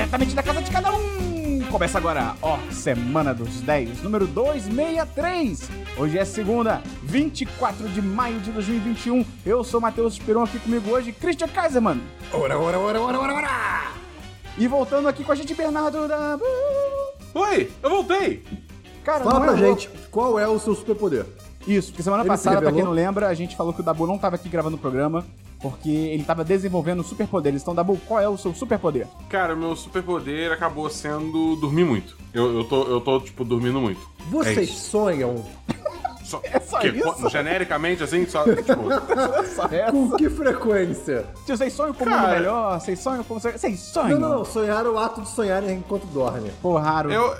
diretamente da casa de cada um. Começa agora, ó, Semana dos 10, número 263. Hoje é segunda, 24 de maio de 2021. Eu sou Matheus Peron aqui comigo hoje, Christian Kaiserman. Ora, ora, ora, ora, ora, ora! E voltando aqui com a gente, Bernardo da... Oi, eu voltei! Cara, Fala não pra é gente, qual é o seu superpoder? Isso, porque semana Ele se passada, pra quem não lembra, a gente falou que o Dabu não tava aqui gravando o programa porque ele tava desenvolvendo superpoderes. Então, Dabu, qual é o seu superpoder? Cara, meu superpoder acabou sendo dormir muito. Eu, eu, tô, eu tô, tipo, dormindo muito. É Vocês isso. sonham Só, É só que, isso? Genericamente, assim, só, tipo... Só essa. com que frequência? Tio, Vocês sonham com o mundo melhor? Vocês sonham como... Vocês Não, sonham? não, não. Sonhar é o ato de sonhar enquanto dorme. Pô, raro. eu,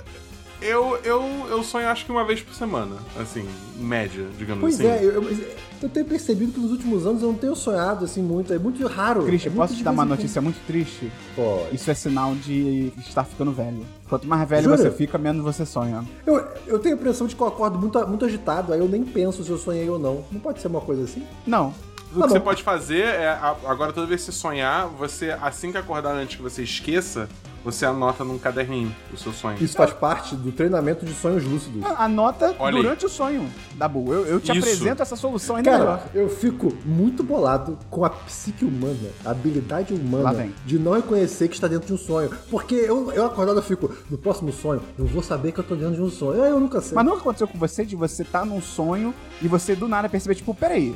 eu, eu, eu sonho acho que uma vez por semana, assim, média, digamos Pois assim. é, eu, eu, eu tenho percebido que nos últimos anos eu não tenho sonhado assim muito. É muito raro. Christian, é posso te dar uma notícia muito triste? Pode. Isso é sinal de estar ficando velho. Quanto mais velho Jura? você fica, menos você sonha. Eu, eu tenho a impressão de que eu acordo muito, muito agitado, aí eu nem penso se eu sonhei ou não. Não pode ser uma coisa assim? Não. O Tá que você bom. pode fazer é, agora toda vez que você sonhar, você, assim que acordar antes que você esqueça, você anota num caderninho o seu sonho. Isso faz parte do treinamento de sonhos lúcidos. Anota Olha aí. durante o sonho, Dabu. Eu, eu te Isso. apresento essa solução ainda melhor. Cara, eu fico muito bolado com a psique humana, a habilidade humana de não reconhecer que está dentro de um sonho. Porque eu, eu acordado eu fico, no próximo sonho, eu vou saber que eu tô dentro de um sonho. Aí eu nunca sei. Mas nunca aconteceu com você de você estar num sonho e você do nada perceber, tipo, peraí,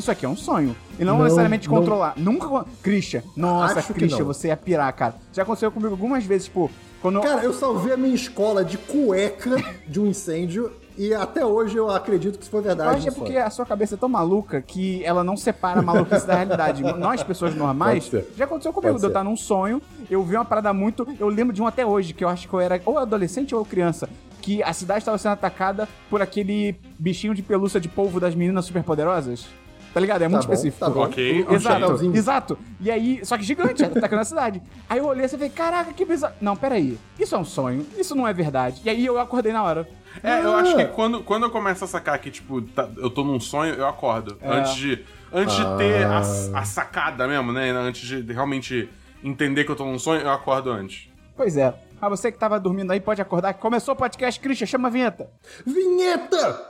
isso aqui é um sonho. E não, Não, necessariamente não. controlar. Nunca. Christian, nossa, Acho Christian, você ia pirar, cara. Já aconteceu comigo algumas vezes, tipo, quando. Cara, eu salvei a minha escola de cueca de um incêndio e até hoje eu acredito que isso foi eu verdade. acho que é porque a sua cabeça é tão maluca que ela não separa a maluquice da realidade. Nós, pessoas normais, já aconteceu comigo, eu estar num sonho, eu vi uma parada muito. Eu lembro de um até hoje, que eu acho que eu era ou adolescente ou criança. Que a cidade estava sendo atacada por aquele bichinho de pelúcia de polvo das meninas superpoderosas. Tá ligado? É muito bom, específico. tá bom. Ok, Exato, chapeuzinho. exato. E aí, só que gigante, atacando a cidade. Aí eu olhei e falei, caraca, que bizarro. Não, peraí. Isso é um sonho. Isso não é verdade. E aí eu acordei na hora. É, eu acho que Ah. quando, quando eu começo a sacar que, tipo, tá- eu tô num sonho, eu acordo. É. Antes de. Antes de ter a, Ah. a sacada mesmo, né? Antes de realmente entender que eu tô num sonho, eu acordo antes. Pois é. Mas você que tava dormindo aí pode acordar. Começou o podcast, Christian, chama a vinheta. Vinheta!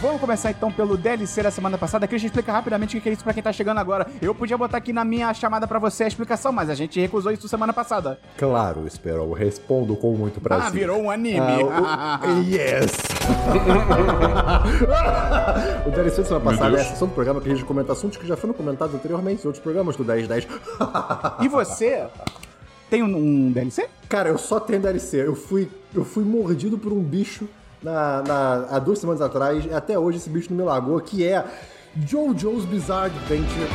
Vamos começar então pelo DLC da semana passada. Christian, explica rapidamente o que é isso pra quem tá chegando agora. Eu podia botar aqui na minha chamada pra você a explicação, mas a gente recusou isso semana passada. Claro, espero, eu respondo com muito prazer. Ah, virou um anime. Ah, o- yes! o DLC da semana passada é a sessão do programa que a gente comenta assuntos que já foram comentados anteriormente em outros programas do 1010. e você tem um, um DLC? Cara, eu só tenho DLC. Eu fui, eu fui mordido por um bicho na, na- há duas semanas atrás e até hoje esse bicho não me largou, que é JoJo's Bizarre Adventure.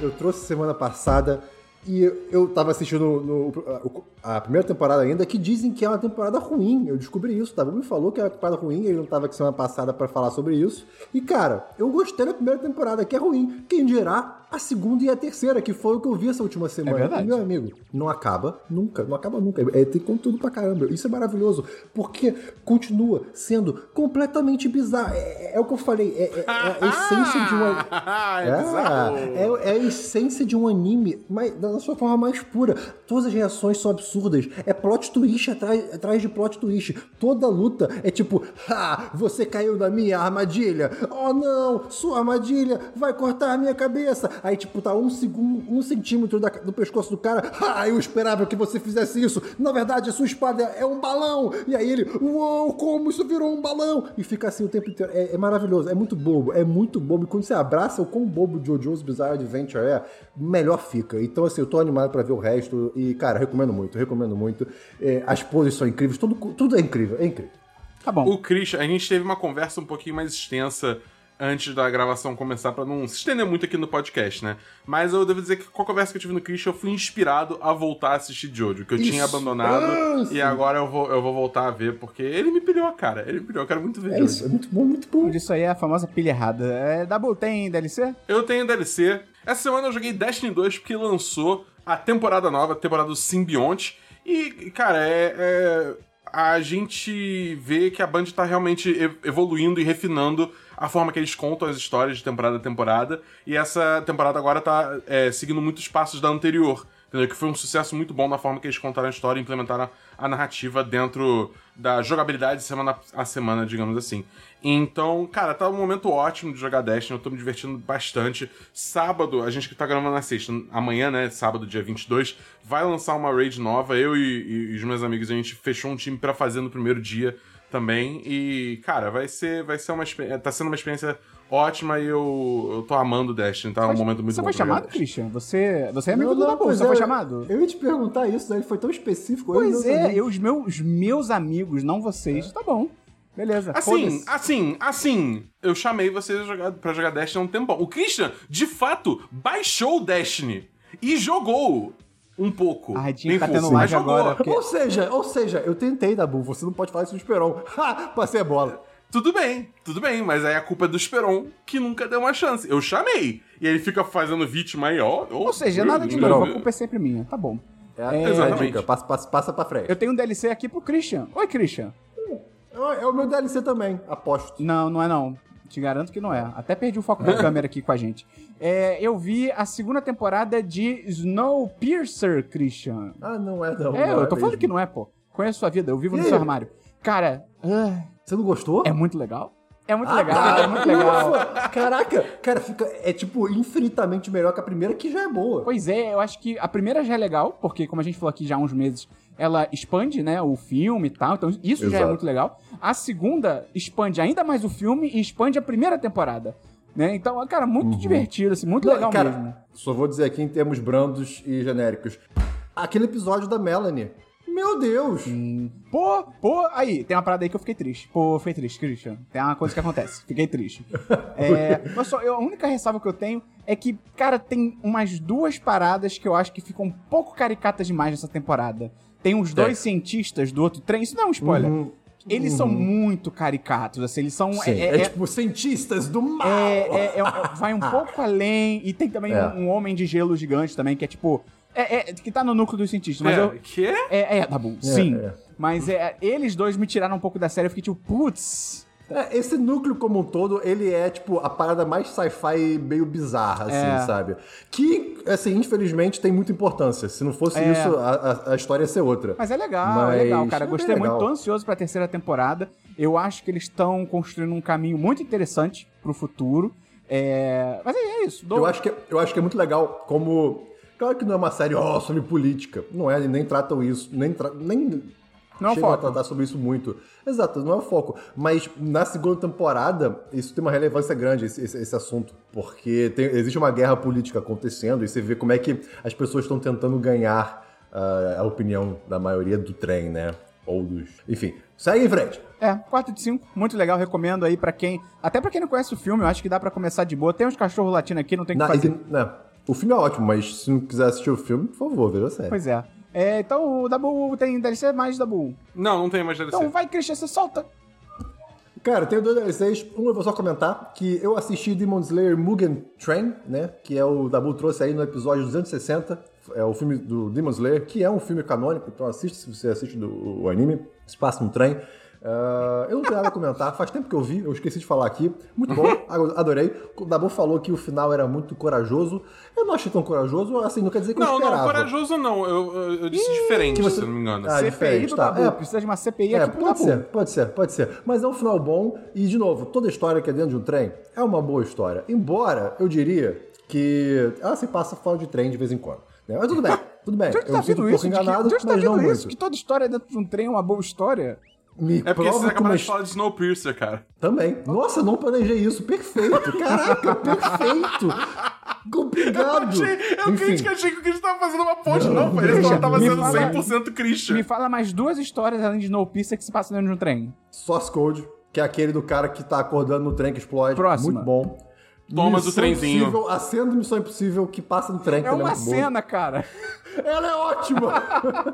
Eu trouxe semana passada e eu, tava assistindo no- o- a primeira temporada ainda, que dizem que é uma temporada ruim. Eu descobri isso, tá? Me falou que é uma temporada ruim, ele não tava aqui semana passada pra falar sobre isso. E, cara, eu gostei da primeira temporada, que é ruim. Quem dirá a segunda e a terceira, que foi o que eu vi essa última semana. verdade. E, meu amigo, não acaba nunca, não acaba nunca. É, tem conteúdo pra caramba. Isso é maravilhoso, porque continua sendo completamente bizarro. É, é o que eu falei, é, é- é a essência de uma. é. É, é a essência de um anime, mas da sua forma mais pura. Todas as reações são absurdas. É plot twist atrás, atrás de plot twist. Toda luta é tipo, ah, você caiu na minha armadilha. Oh não, sua armadilha vai cortar a minha cabeça. Aí, tipo, tá um segundo, um centímetro da- do pescoço do cara. Ah, eu esperava que você fizesse isso. Na verdade, a sua espada é um balão. E aí ele, uou, como isso virou um balão? E fica assim o tempo inteiro. É, é maravilhoso, é muito bobo, é muito bobo. E quando você abraça o quão bobo JoJo's Bizarre Adventure é, melhor fica. Então, assim, eu tô animado pra ver o resto. E, cara, recomendo muito, recomendo muito. É, as poses são incríveis, tudo, tudo é incrível, é incrível. Tá bom. O Christian, a gente teve uma conversa um pouquinho mais extensa antes da gravação começar, pra não se estender muito aqui no podcast, né? Mas eu devo dizer que com a conversa que eu tive no Christian, eu fui inspirado a voltar a assistir Jojo, que eu tinha Isso. abandonado. Ah, e agora eu vou, eu vou voltar a ver, porque ele me pilhou, cara. Ele me pilhou, eu quero muito ver É Jojo. isso, é muito bom, muito bom. Isso aí é a famosa pilha errada. É, Dabu, tem DLC? Eu tenho DLC. Essa semana eu joguei Destiny 2 porque lançou a temporada nova, a temporada do Symbionte. E, cara, é, é- a gente vê que a Band tá realmente evoluindo e refinando a forma que eles contam as histórias de temporada a temporada. E essa temporada agora tá é, seguindo muitos passos da anterior. Entendeu? Que foi um sucesso muito bom na forma que eles contaram a história e implementaram a narrativa dentro da jogabilidade semana a semana, digamos assim. Então, cara, tá um momento ótimo de jogar Destiny, eu tô me divertindo bastante. Sábado, a gente que tá gravando na sexta, amanhã, né, sábado, dia 22, vai lançar uma raid nova. Eu e, e os meus amigos, a gente fechou um time pra fazer no primeiro dia também. E, cara, vai ser, vai ser uma experiência. Tá sendo uma experiência ótima e eu, eu tô amando Destiny, tá? um momento muito você bom. foi pra jogar chamado, Destiny. Christian? Você, você é amigo Não, do Dabu, você é, foi chamado? Eu ia te perguntar isso, né? Ele foi tão específico. eu Pois não é, eu, os meus, meus amigos, não vocês, tá bom. Beleza. Assim, assim, assim, eu chamei vocês jogar, pra jogar Destiny há um tempão. O Christian, de fato, baixou o Destiny e jogou um pouco. Que Nem tá tendo live agora, porque- Ou seja, ou seja, eu tentei, Dabu. Você não pode falar isso do Esperon. Ha! Passei a bola. Tudo bem, tudo bem, mas aí a culpa é do Esperon, que nunca deu uma chance. Eu chamei. E ele fica fazendo vítima aí, ó. Ou seja, nada de novo, a culpa é sempre minha, tá bom. É, a- É, é a exatamente. dica. Passa, passa, passa pra frente. Eu tenho um DLC aqui pro Christian. Oi, Christian. É o meu DLC também, aposto. Não, não é não. Te garanto que não é. Até perdi o foco da câmera aqui com a gente. É, eu vi a segunda temporada de Snowpiercer, Christian. Ah, não é não. é, não eu tô falando mesmo. que não é, pô. Conheço sua vida, eu vivo no E aí? seu armário. Cara, ah, Você não gostou? é muito legal. É muito Ah, legal, tá. é muito legal. Ufa, Caraca, cara, fica, é tipo infinitamente melhor que a primeira, que já é boa. Pois é, eu acho que a primeira já é legal, porque como a gente falou aqui já há uns meses, ela expande, né, o filme e tal, então isso já é Exato. muito legal. A segunda expande ainda mais o filme e expande a primeira temporada, né? Então, cara, muito divertido, assim, muito Não, legal cara, mesmo. Só vou dizer aqui em termos brandos e genéricos. Aquele episódio da Melanie. Meu Deus! Pô, pô, aí, tem uma parada aí que eu fiquei triste. Pô, fiquei triste, Christian. Tem uma coisa que acontece, fiquei triste. É, mas só, eu- a única ressalva que eu tenho é que, cara, tem umas duas paradas que eu acho que ficam um pouco caricatas demais nessa temporada. Tem os dois cientistas do outro trem, isso não é um spoiler. Uhum. Eles são muito caricatos, assim, eles são. É- é, é- tipo cientistas do mal. é, é- é vai um pouco além. E tem também um, um homem de gelo gigante também, que é tipo. É, é- que tá no núcleo dos cientistas, mas É, eu. que é? É, é, tá bom, sim. é. Mas é, eles dois me tiraram um pouco da série. Eu fiquei tipo, putz. É, esse núcleo como um todo, ele é, tipo, a parada mais sci-fi meio bizarra, assim, É. sabe? Que, assim, infelizmente tem muita importância. Se não fosse É. isso, a, a- a história ia ser outra. Mas é legal, Mas é legal, cara. é Gostei bem muito, legal. tô ansioso pra terceira temporada. Eu acho que eles estão construindo um caminho muito interessante pro futuro. É... Mas é isso. dou- Eu acho, que, eu acho que é muito legal como... Claro que não é uma série ó, sobre política. Não é, nem tratam isso. Nem, tra- nem Não é chegam a foco. tratar sobre isso muito. Exato, não é o foco. Mas na segunda temporada, isso tem uma relevância grande, esse, esse- esse assunto. Porque tem- existe uma guerra política acontecendo e você vê como é que as pessoas estão tentando ganhar ah, a opinião da maioria do trem, né? Ou dos. Enfim, segue em frente. É, 4 de 5, muito legal, recomendo aí pra quem. Até pra quem não conhece o filme, eu acho que dá pra começar de boa. Tem uns cachorros latinos aqui, não tem que Na- fazer. e- né, o filme é ótimo, mas se não quiser assistir o filme, por favor, veja a série. Pois é. é. Então o Dabu tem DLC mais Dabu. Não, não tem mais DLC. Então vai, Christian, você solta. Cara, eu tenho dois DLCs. Um eu vou só comentar que eu assisti Demon Slayer Mugen Train, né? Que é o Dabu trouxe aí no episódio 260. É o filme do Demon Slayer, que é um filme canônico, então assiste se você assiste do, o anime. Se passa no trem. Ah, eu não tenho nada a comentar, faz tempo que eu vi, eu esqueci de falar aqui. Muito bom, adorei. O Dabu falou que o final era muito corajoso. Eu não achei tão corajoso, assim, não quer dizer que eu Não, esperava. não, corajoso não. Eu, eu, eu disse diferente, que você- se eu não me engano. Ah, CPI diferente, do tá. Dabu. É. Precisa de uma CPI É, aqui pro pode Dabu. ser, pode ser, pode ser. Mas é um final bom e, de novo, toda história que é dentro de um trem é uma boa história. Embora eu diria que ela se passa fora de trem de vez em quando. né? Mas tudo bem, tudo bem. De onde eu tá um pouco isso? De que- enganado, onde tá mas não vindo isso? muito. Que toda história dentro de um trem é uma boa história? Me É porque vocês acabaram de falar de Snowpiercer, cara. Também. Nossa, não planejei isso. Perfeito. Caraca, perfeito. Obrigado. Eu Enfim, crente que achei que o Christian tava fazendo uma ponte, não, Christian, só tava sendo fala- 100% Christian. Me fala mais duas histórias além de Snowpiercer que se passam dentro de um trem. Source Code, que é aquele do cara que tá acordando no trem que explode. Próxima. Muito bom. Toma do Missão trenzinho. Impossível, a cena do Missão Impossível que passa no trem. É ela uma boa. cena, cara. Ela é ótima!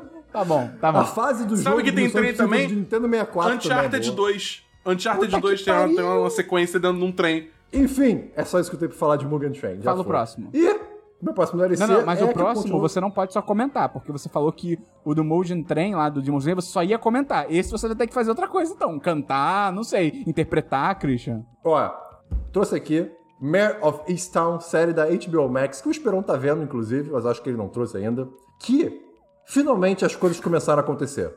Tá bom, tá A bom. fase do Sabe jogo que do tem Missão trem também? de Nintendo 64 Uncharted também é boa. 2. Uncharted Puta 2 que tem uma, tem uma sequência dentro de um trem. Enfim, é só isso que eu tenho pra falar de Mugen Train. Já Fala o próximo. E Meu próximo DLC Não, não, mas é o próximo continuo- você não pode só comentar, porque você falou que o do Motion Train lá do Demon Slayer você só ia comentar. Esse você vai ter que fazer outra coisa então, cantar, não sei, interpretar, Christian. Ó, trouxe aqui Mayor of Easttown, série da HBO Max, que o Esperon tá vendo, inclusive, mas acho que ele não trouxe ainda. Que finalmente as coisas começaram a acontecer.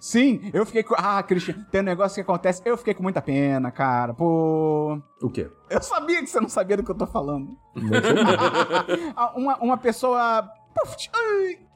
Sim, eu fiquei com. Ah, Christian, tem um negócio que acontece. Eu fiquei com muita pena, cara. Pô. O quê? Eu sabia que você não sabia do que eu tô falando. Ah, uma, uma pessoa. Puf,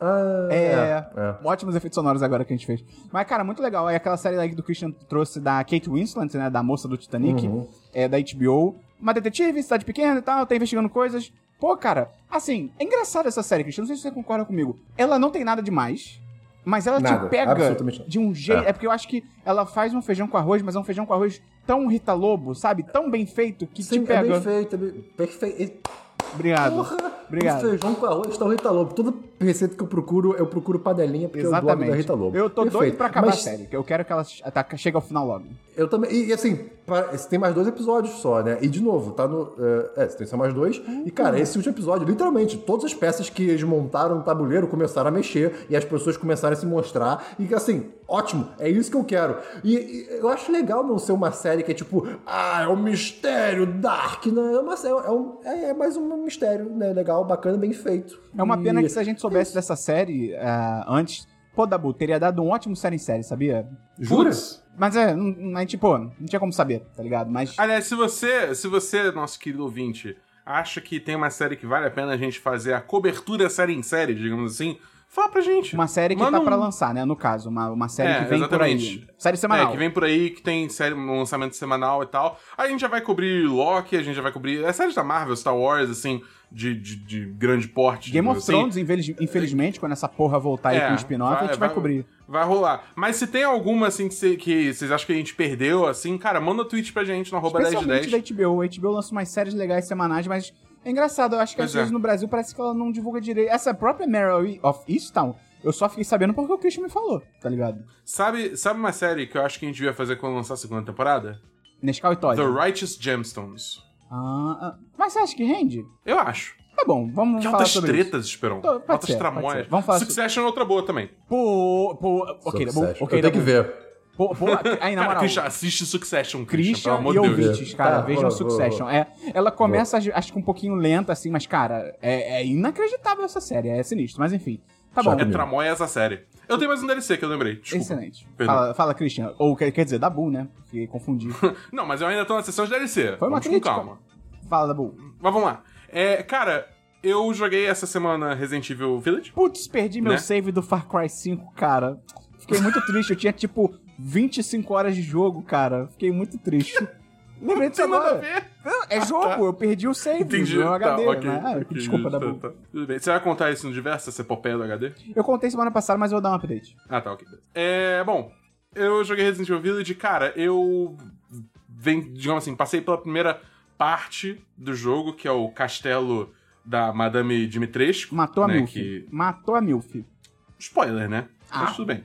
ah, É. é. Ótimos efeitos sonoros agora que a gente fez. Mas, cara, muito legal. É aquela série aí que o Christian trouxe da Kate Winslet, né? Da moça do Titanic, Uhum. é da HBO. Uma detetive, cidade pequena e tal, tá investigando coisas. Pô, cara, assim, é engraçado essa série, Christian. Não sei se você concorda comigo. Ela não tem nada demais. Mas ela Nada, te pega de um jeito. É. É. porque eu acho que ela faz um feijão com arroz, mas é um feijão com arroz tão Rita Lobo, sabe? Tão bem feito que Sim, te pega. é bem feito, é bem... perfeito. Obrigado. Porra! Obrigado. Esse feijão com arroz tá o Rita Lobo. Toda receita que eu procuro, eu procuro panelinha, porque é o blog da Exatamente. Rita Lobo. Eu tô doido Perfeito. pra acabar Mas a série, que eu quero que ela tá, chegue ao final logo. Eu também. E, assim, tem mais dois episódios só, né? E de novo, tá no. É, é, tem só mais dois. E, cara, esse último episódio, literalmente, todas as peças que eles montaram no tabuleiro começaram a mexer e as pessoas começaram a se mostrar. E assim, ótimo, é isso que eu quero. E, e eu acho legal não ser uma série que é tipo, ah, é um mistério dark. Não, é, uma, sé- é, um, é, é mais um mistério, né? Legal, bacana, bem feito. É uma E- pena que se a gente soubesse dessa série ah, antes, pô, Dabu, teria dado um ótimo série em série, sabia? Jura? Mas é, a gente, pô, não tinha como saber, tá ligado? Mas. Aliás, se você, se você, nosso querido ouvinte, acha que tem uma série que vale a pena a gente fazer a cobertura série em série, digamos assim, fala pra gente. Uma série que Manda tá pra um- lançar, né? No caso, uma, uma série É, que vem exatamente. por aí. Série semanal. É, que vem por aí, que tem série, um lançamento semanal e tal. Aí a gente já vai cobrir Loki, a gente já vai cobrir. É séries da Marvel, Star Wars, assim, de, de, de grande porte. Game of assim. Thrones, infeliz- infelizmente, quando essa porra voltar aí É, com o spin-off, a gente vai, cobrir. Vai rolar. Mas se tem alguma, assim, que cê- que vocês acham que a gente perdeu, assim, cara, manda um tweet pra gente no arroba Especialmente 1010. da HBO. A HBO lança umas séries legais semanais, mas é engraçado. Eu acho que às Pois é. vezes no Brasil parece que ela não divulga direito. Essa própria Mary of Easttown, eu só fiquei sabendo porque o Christian me falou, tá ligado? Sabe, sabe uma série que eu acho que a gente devia fazer quando lançar a segunda temporada? Nescau e Todd. The Righteous Gemstones. Ah, ah, mas você acha que rende? Eu acho. Tá bom, vamos Que falar altas sobre isso. tretas, Esperão. Então, Altas ser, tramóias. Vamos falar Succession é outra boa também. Pô, pô, ok, tá bom, Succession. ok, eu tá tenho que ver. Pô, pô, aí na Cara, moral, Christian, assiste Succession, Christian, Christian pelo amor e de Deus. ouvintes, cara, Tá, vejam vou, Succession. vou, É, ela começa, acho- acho que um pouquinho lenta, assim, mas, cara, é, é inacreditável essa série, é sinistro. Mas enfim, tá bom. É comigo. tramóia essa série. Eu tenho mais um DLC que eu lembrei, desculpa. Excelente. Perdão. Fala, fala, Christian. Ou quer, quer dizer, Dabu, né? Porque confundi. Não, mas eu ainda tô na sessão de DLC. Foi uma Vamos crítica. calma. Fala, Dabu. Mas vamos lá. É, cara, eu joguei essa semana Resident Evil Village. Putz, perdi meu Né? save do Far Cry 5, cara. Fiquei muito triste. Eu tinha, tipo, 25 horas de jogo, cara. Fiquei muito triste. Lembrei disso Tem nada a agora. ver. É jogo, eu perdi o save Entendi. Tá, HD. ok. né? Ah, ok, Desculpa, tá, Dabu. tá. Tudo bem. Você vai contar isso no diverso, essa epopeia do HD? Eu contei semana passada, mas eu vou dar um update. Ah, tá, ok. É, bom, eu joguei Resident Evil Village, cara, eu vem, digamos assim, passei pela primeira parte do jogo, que é o castelo da Madame Dimitrescu. Matou a né, Milf. que- Matou a Milf. Spoiler, né? Ah. Mas tudo bem.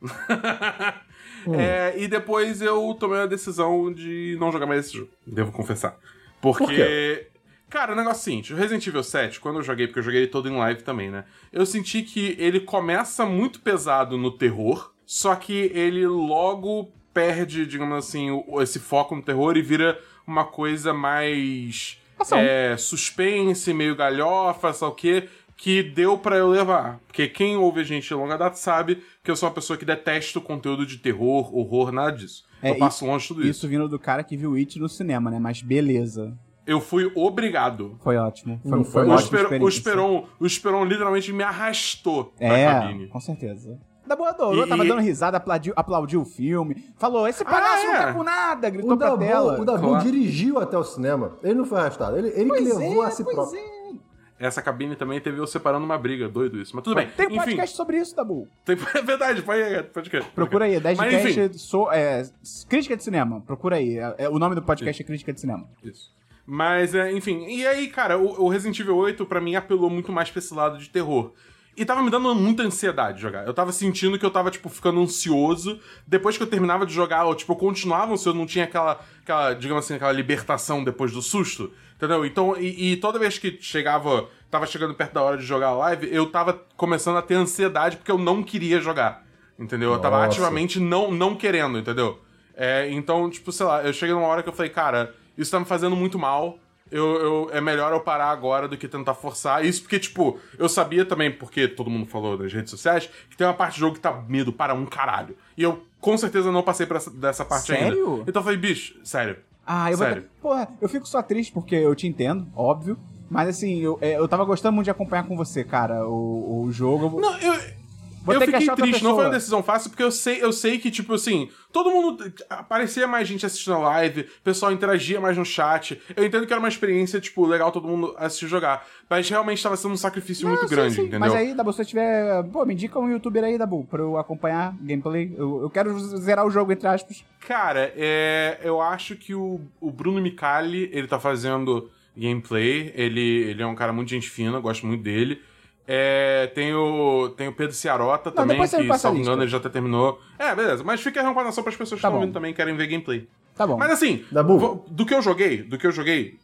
É, e depois eu tomei a decisão de não jogar mais esse jogo, devo confessar. Porque. Por quê? Cara, o negócio é o seguinte: o Resident Evil 7, quando eu joguei, porque eu joguei ele todo em live também, né? Eu senti que ele começa muito pesado no terror, só que ele logo perde, digamos assim, esse foco no terror e vira uma coisa mais. Ação. É, suspense, meio galhofa, sabe o quê? Que deu pra eu levar. Porque quem ouve a gente de longa data sabe que eu sou uma pessoa que detesta o conteúdo de terror, horror, nada disso. É, eu passo longe de tudo isso. Isso vindo do cara que viu It no cinema, né? Mas beleza. Eu fui obrigado. Foi ótimo. Foi, Não foi O, Esper- o. Esperon, o Esperon literalmente me arrastou pra É, cabine. com certeza. Da boa adorou, E- tava dando risada, aplaudiu, aplaudiu o filme. Falou, esse palhaço é? não tá com nada, gritou O pra Dabu, tela. o Dabu Claro. dirigiu até o cinema. Ele não foi arrastado. Ele, ele que levou é, a si pois próprio. é. Essa cabine também teve eu separando uma briga, doido isso. Mas tudo bem. Tem enfim, podcast sobre isso, Dabu. tem- é verdade, pode, pode crer. Procura aí, 10 de Mas, enfim. cast, so, é, crítica de cinema. Procura aí. É, é- o nome do podcast é Crítica de Cinema. Isso. Mas, é, enfim. E aí, cara, o, o Resident Evil 8 pra mim apelou muito mais pra esse lado de terror. E tava me dando muita ansiedade jogar. Eu tava sentindo que eu tava, tipo, ficando ansioso. Depois que eu terminava de jogar, eu, tipo, eu continuava ansioso, não tinha aquela, aquela, digamos assim, aquela libertação depois do susto. Entendeu? Então, e, e toda vez que chegava, tava chegando perto da hora de jogar a live, eu tava começando a ter ansiedade porque eu não queria jogar. Entendeu? Eu tava Nossa. ativamente não, não querendo, entendeu? É, então, tipo, sei lá, eu cheguei numa hora que eu falei, cara, isso tá me fazendo muito mal. Eu, eu- é melhor eu parar agora do que tentar forçar. Isso porque, tipo, eu sabia também, porque todo mundo falou nas redes sociais, que tem uma parte do jogo que tá medo para um caralho. E eu com certeza não passei por essa, dessa parte Sério? ainda. Então eu falei, bicho, sério. Ah, eu. Sério. ter- Porra, eu fico só triste porque eu te entendo, óbvio. Mas assim, eu, é, eu tava gostando muito de acompanhar com você, cara, o, o jogo. Não, eu. Vou eu fiquei triste, não foi uma decisão fácil, porque eu sei, eu sei que, tipo assim, todo mundo. Aparecia mais gente assistindo a live, o pessoal interagia mais no chat. Eu entendo que era uma experiência, tipo, legal todo mundo assistir jogar. Mas realmente tava sendo um sacrifício muito Não, sim, grande, sim. entendeu? Mas aí, Dabu, se você tiver. Pô, me indica um youtuber aí, Dabu, pra eu acompanhar gameplay. Eu, eu quero zerar o jogo, entre aspas. Cara, é, eu acho que o, o Bruno Micali, ele tá fazendo gameplay. Ele, ele é um cara muito gente fina, eu gosto muito dele. É, tem, o, tem o Pedro Ciarota também, você me que, a salvo lista. engano, ele já até terminou. É, beleza. Mas fica a recomendação pras pessoas que Tá estão ouvindo também querem ver gameplay. Tá bom. Mas assim, Dabu. do que eu joguei, do que eu joguei,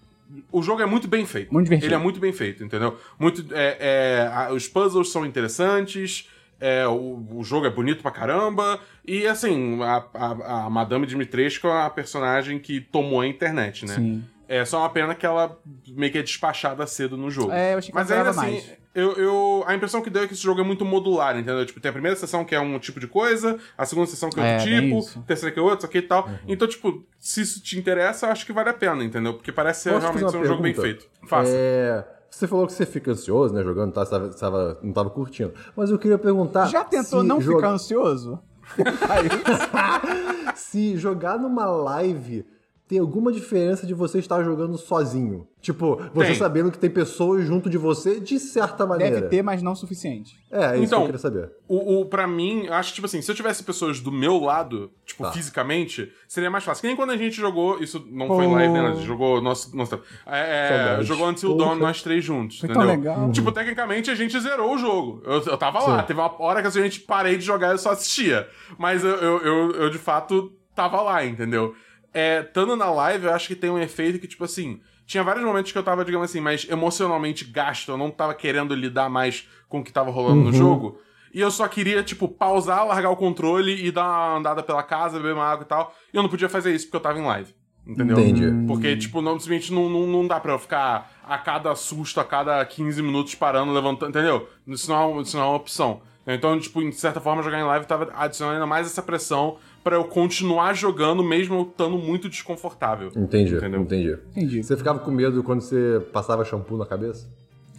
o jogo é muito bem feito. Muito divertido. Ele é muito bem feito, entendeu? Muito, é, é, a- os puzzles são interessantes, é, o, o jogo é bonito pra caramba, e assim, a, a, a Madame Dimitrescu é uma personagem que tomou a internet, né? Sim. É só uma pena que ela meio que é despachada cedo no jogo. É, eu achei que Mas ainda assim, mais. Eu, eu- a impressão que deu é que esse jogo é muito modular, entendeu? Tipo, tem a primeira sessão que é um tipo de coisa, a segunda sessão que é outro É, tipo, a terceira que é outro, isso aqui e tal. Uhum. Então, tipo, se isso te interessa, eu acho que vale a pena, entendeu? Porque parece ser realmente ser um uma jogo bem pergunta? feito. Faça. É, você falou que você fica ansioso, né, jogando, tá, você tava, você tava- não tava curtindo. Mas eu queria perguntar. Já tentou não joga- ficar ansioso? Se jogar numa live tem alguma diferença de você estar jogando sozinho? Tipo, você Tem. sabendo que tem pessoas junto de você, de certa maneira. Deve ter, mas não o suficiente. É, é isso Então, que eu queria saber. O, o, pra mim, eu acho que, tipo assim, se eu tivesse pessoas do meu lado, tipo, Tá. fisicamente, seria mais fácil. Que nem quando a gente jogou, isso não Pô. foi live, né? A gente jogou nosso. nosso é, é, jogou Until Porra. Dawn nós três juntos. Foi tão entendeu? legal. Tipo, tecnicamente a gente zerou o jogo. Eu, eu tava lá. Sim. Teve uma hora que a gente parei de jogar e eu só assistia. Mas eu, eu, eu, eu, de fato, tava lá, entendeu? É, estando na live, eu acho que tem um efeito que, tipo assim. Tinha vários momentos que eu tava, digamos assim, mais emocionalmente gasto. Eu não tava querendo lidar mais com o que tava rolando Uhum. no jogo. E eu só queria, tipo, pausar, largar o controle e dar uma andada pela casa, beber uma água e tal. E eu não podia fazer isso porque eu tava em live. Entendeu? Entendi. Porque, tipo, não, simplesmente não, não, não dá pra eu ficar a cada susto, a cada 15 minutos parando, levantando, entendeu? Isso não é, uma- isso não é uma opção. Então, tipo, de certa forma, jogar em live tava adicionando ainda mais essa pressão pra eu continuar jogando, mesmo eu estando muito desconfortável. Entendi, Entendeu? entendi. Entendi. Você ficava com medo quando você passava shampoo na cabeça?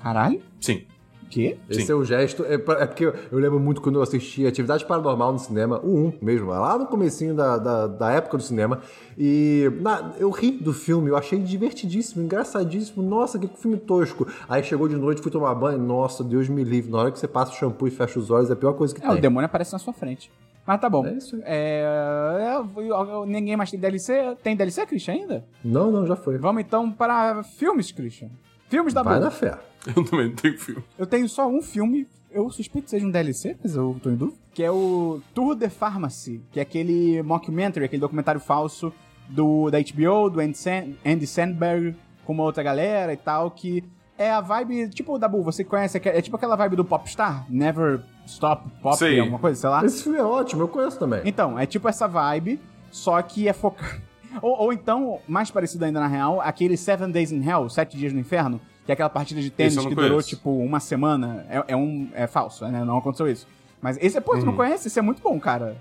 Caralho? Sim. O quê? Esse Sim. é o gesto. É, é porque eu, lembro muito quando eu assisti Atividade Paranormal no cinema, o 1 mesmo, lá no comecinho da, da, da época do cinema. E na- eu ri do filme, eu achei divertidíssimo, engraçadíssimo. Nossa, que filme tosco. Aí chegou de noite, fui tomar banho. Nossa, Deus me livre. Na hora que você passa o shampoo e fecha os olhos, é a pior coisa que É, o tem. demônio aparece na sua frente. Mas tá bom. É isso. É, eu- eu- ninguém mais tem DLC? Tem DLC, Christian, ainda? Não, não, já foi. Vamos então para filmes, Christian. Filmes da Vai boa. na fé. Eu também não tenho filme. Eu tenho só um filme, eu suspeito que seja um DLC, mas eu tô em dúvida, que é o Tour de Pharmacy, que é aquele mockumentary, aquele documentário falso do, da HBO, do Andy, San- Andy Sandberg, com uma outra galera e tal, que é a vibe, tipo, Dabu, você conhece, é, é tipo aquela vibe do Popstar, Never Stop Pop, Sei. alguma coisa, sei lá. Esse filme é ótimo, eu conheço também. Então, é tipo essa vibe, só que é focado. Ou, ou então, mais parecido ainda na real, aquele Seven Days in Hell, Sete Dias no Inferno, que é aquela partida de tênis não que durou, conheço. tipo, uma semana. É, é um. É falso, né? Não aconteceu isso. Mas esse é, pô, tu não conhece? Esse é muito bom, cara.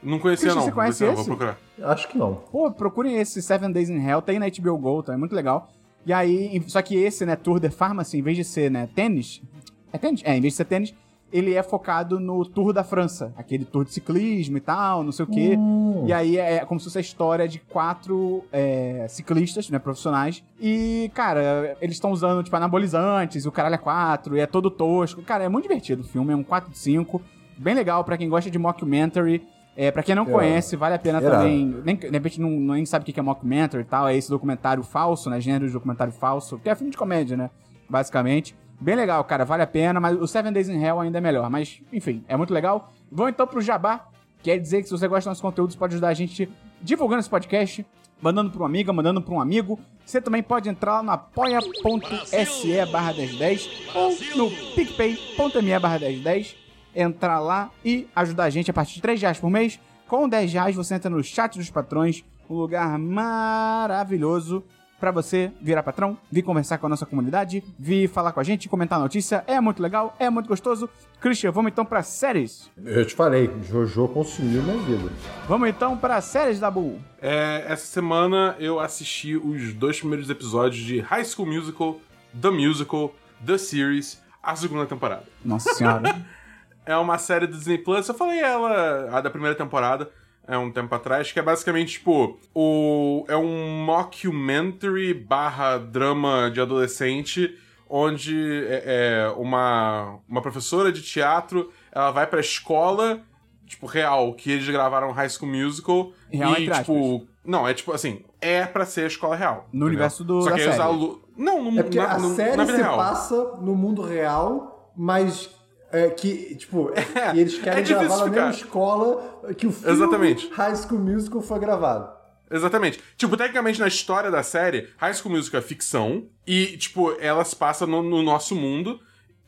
Não conhecia, Christian, não. você conhece eu esse? Vou procurar. Acho que não. Pô, procurem esse Seven Days in Hell, tem na HBO Go, tá? É muito legal. E aí, só que esse, né, Tour de Pharmacy, em vez de ser, né, tênis. É tênis? É, em vez de ser tênis, ele é focado no Tour da França. Aquele tour de ciclismo e tal, não sei o quê. E aí é como se fosse a história de quatro é, ciclistas, né, profissionais. E, cara, eles estão usando, tipo, anabolizantes, o caralho é quatro, e é todo tosco. Cara, é muito divertido o filme, é um 4 de 5. Bem legal pra quem gosta de mockumentary. É, pra quem não É. conhece, vale a pena também. Nem, de repente não, nem sabe o que é mockumentary e tal. É esse documentário falso, né? Gênero de documentário falso. Que é filme de comédia, né? Basicamente. Bem legal, cara. Vale a pena. Mas o Seven Days in Hell ainda é melhor. Mas, enfim, é muito legal. Vamos então pro Jabá. Quer dizer que se você gosta dos nossos conteúdos, pode ajudar a gente divulgando esse podcast, mandando pra uma amiga, mandando pra um amigo. Você também pode entrar lá no apoia.se barra 1010 ou no picpay.me barra 1010. Entrar lá e ajudar a gente a partir de 3 reais por mês. Com 10 reais você entra no chat dos patrões, um lugar maravilhoso pra você virar patrão, vir conversar com a nossa comunidade, vir falar com a gente, comentar a notícia. É muito legal, é muito gostoso. Christian, vamos então pra séries. Eu te falei, Jojo consumiu minha vida. Vamos então pra séries da Bull. É, essa semana eu assisti os dois primeiros episódios de High School Musical, The Musical, The Series, a segunda temporada. Nossa senhora. É uma série do Disney Plus, eu falei ela, a da primeira temporada, é um tempo atrás, que é basicamente, tipo, o, é um mockumentary barra drama de adolescente, onde é, é uma, uma professora de teatro, ela vai pra escola, tipo, real, que eles gravaram High School Musical, Real e, tipo... Não, é tipo assim, é pra ser a escola real. No entendeu? universo do- Só da que aí os série. alu- Não, no, É porque na, a no- série na vida se real. passa no mundo real, mas é, que, tipo, e eles querem é gravar na mesma escola que o filme Exatamente. High School Musical foi gravado. Exatamente. Tipo, tecnicamente, na história da série, High School Musical é ficção e, tipo, ela se passa no, no nosso mundo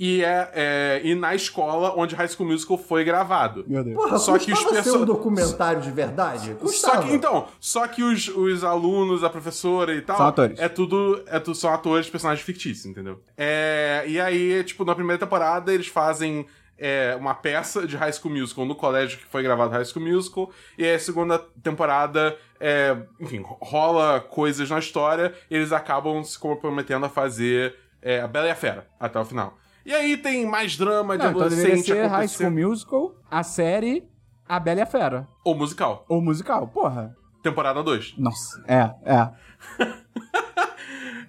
e é, é- e na escola onde High School Musical foi gravado. Meu Deus. Porra, Só que os perso- um documentário de verdade? Só que, então, só que os, os alunos, a professora e tal. São atores. É tudo. É tudo são atores, personagens fictícios, entendeu? É, e aí, tipo, na primeira temporada eles fazem é, uma peça de High School Musical no colégio que foi gravado High School Musical. E aí a segunda temporada, é, enfim, rola coisas na história e eles acabam se comprometendo a fazer é, a Bela e a Fera até o final. E aí tem mais drama de Não, então deveria adolescente ser High acontecendo. School Musical, a série A Bela e a Fera. Ou musical. Ou musical, porra. Temporada 2. Nossa, é, é.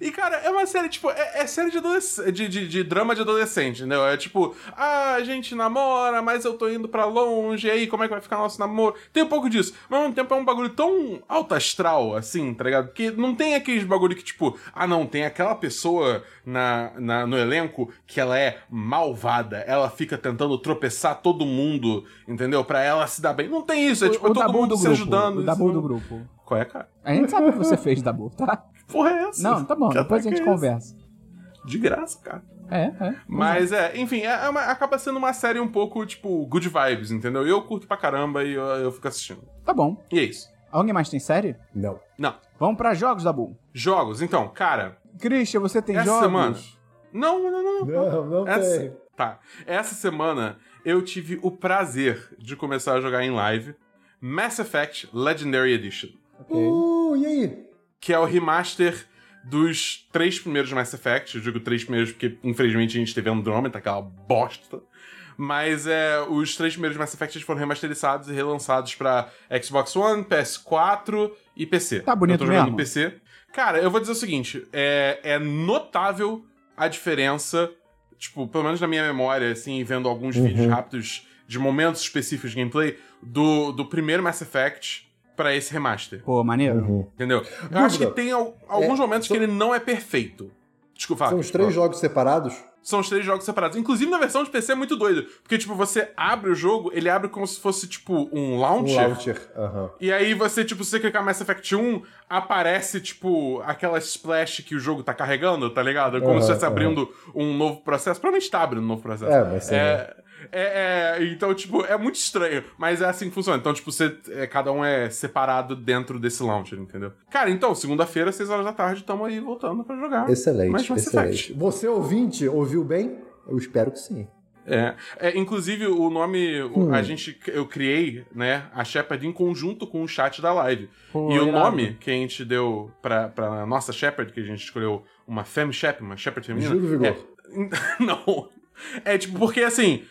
E, cara, é uma série, tipo, é, é série de, adolesc- de, de, de drama de adolescente, entendeu? É tipo, ah, a gente namora, mas eu tô indo pra longe, e aí, como é que vai ficar nosso namoro? Tem um pouco disso. Mas ao mesmo tempo é um bagulho tão alto astral, assim, tá ligado? Que não tem aqueles bagulho que, tipo, ah, não, tem aquela pessoa na, na, no elenco que ela é malvada, ela fica tentando tropeçar todo mundo, entendeu? Pra ela se dar bem. Não tem isso, é tipo, é o todo Dabu mundo do se grupo. ajudando. O Dabu do grupo. Qual é, cara? A gente sabe o que você fez, Dabu, tá? Porra, é essa? Não, tá bom, Que depois a gente é esse? conversa. De graça, cara. É, é. Mas é, enfim, é, é uma- acaba sendo uma série um pouco, tipo, good vibes, entendeu? E eu curto pra caramba e eu, eu fico assistindo. Tá bom. E é isso. Alguém mais tem série? Não. Não. Vamos pra jogos, Dabu. Jogos, então, cara, Christian, você tem essa jogos? semana. Não, não, não, não. Não, não Essa, tem. tá. Essa semana eu tive o prazer de começar a jogar em live Mass Effect Legendary Edition, Uh, e aí? que é o remaster dos três primeiros Mass Effect. Eu digo três primeiros porque, infelizmente, a gente teve Andromeda, aquela bosta. Mas é, os três primeiros Mass Effect foram remasterizados e relançados pra Xbox One, PS4 e PC. Tá bonito eu tô jogando mesmo? no PC. Cara, eu vou dizer o seguinte: é, é notável a diferença, tipo, pelo menos na minha memória, assim, vendo alguns vídeos rápidos de momentos específicos de gameplay, do, do primeiro Mass Effect pra esse remaster. Pô, maneiro. Uhum. Entendeu? Eu acho que tem al- alguns É, momentos são- que ele não é perfeito. Desculpa, São os três jogos separados? são os três jogos separados. Inclusive, na versão de PC é muito doido. Porque, tipo, você abre o jogo, ele abre como se fosse, tipo, um Um launcher. launcher. Aham. E aí você, tipo, se você clicar Mass Effect 1, aparece, tipo, aquela splash que o jogo tá carregando, tá ligado? Como Aham, se estivesse abrindo um novo processo. Provavelmente tá abrindo um novo processo. É, vai ser, É, é, é, então, tipo, é muito estranho, mas é assim que funciona. Então, tipo, você, é, cada um é separado dentro desse launcher, entendeu? Cara, então, segunda-feira, 6 horas da tarde, estamos aí voltando pra jogar. Excelente, mais Mass excelente. Effect. Você ouvinte, ouviu bem? Eu espero que sim. É, é, inclusive o nome, Hum. a gente, eu criei, né, a Shepard em conjunto com o chat da live. Pô, e o nome que a gente deu pra, pra nossa Shepard, que a gente escolheu uma Fem Shep, uma Shepard feminina. Juro vigor. é- não. É tipo, porque assim,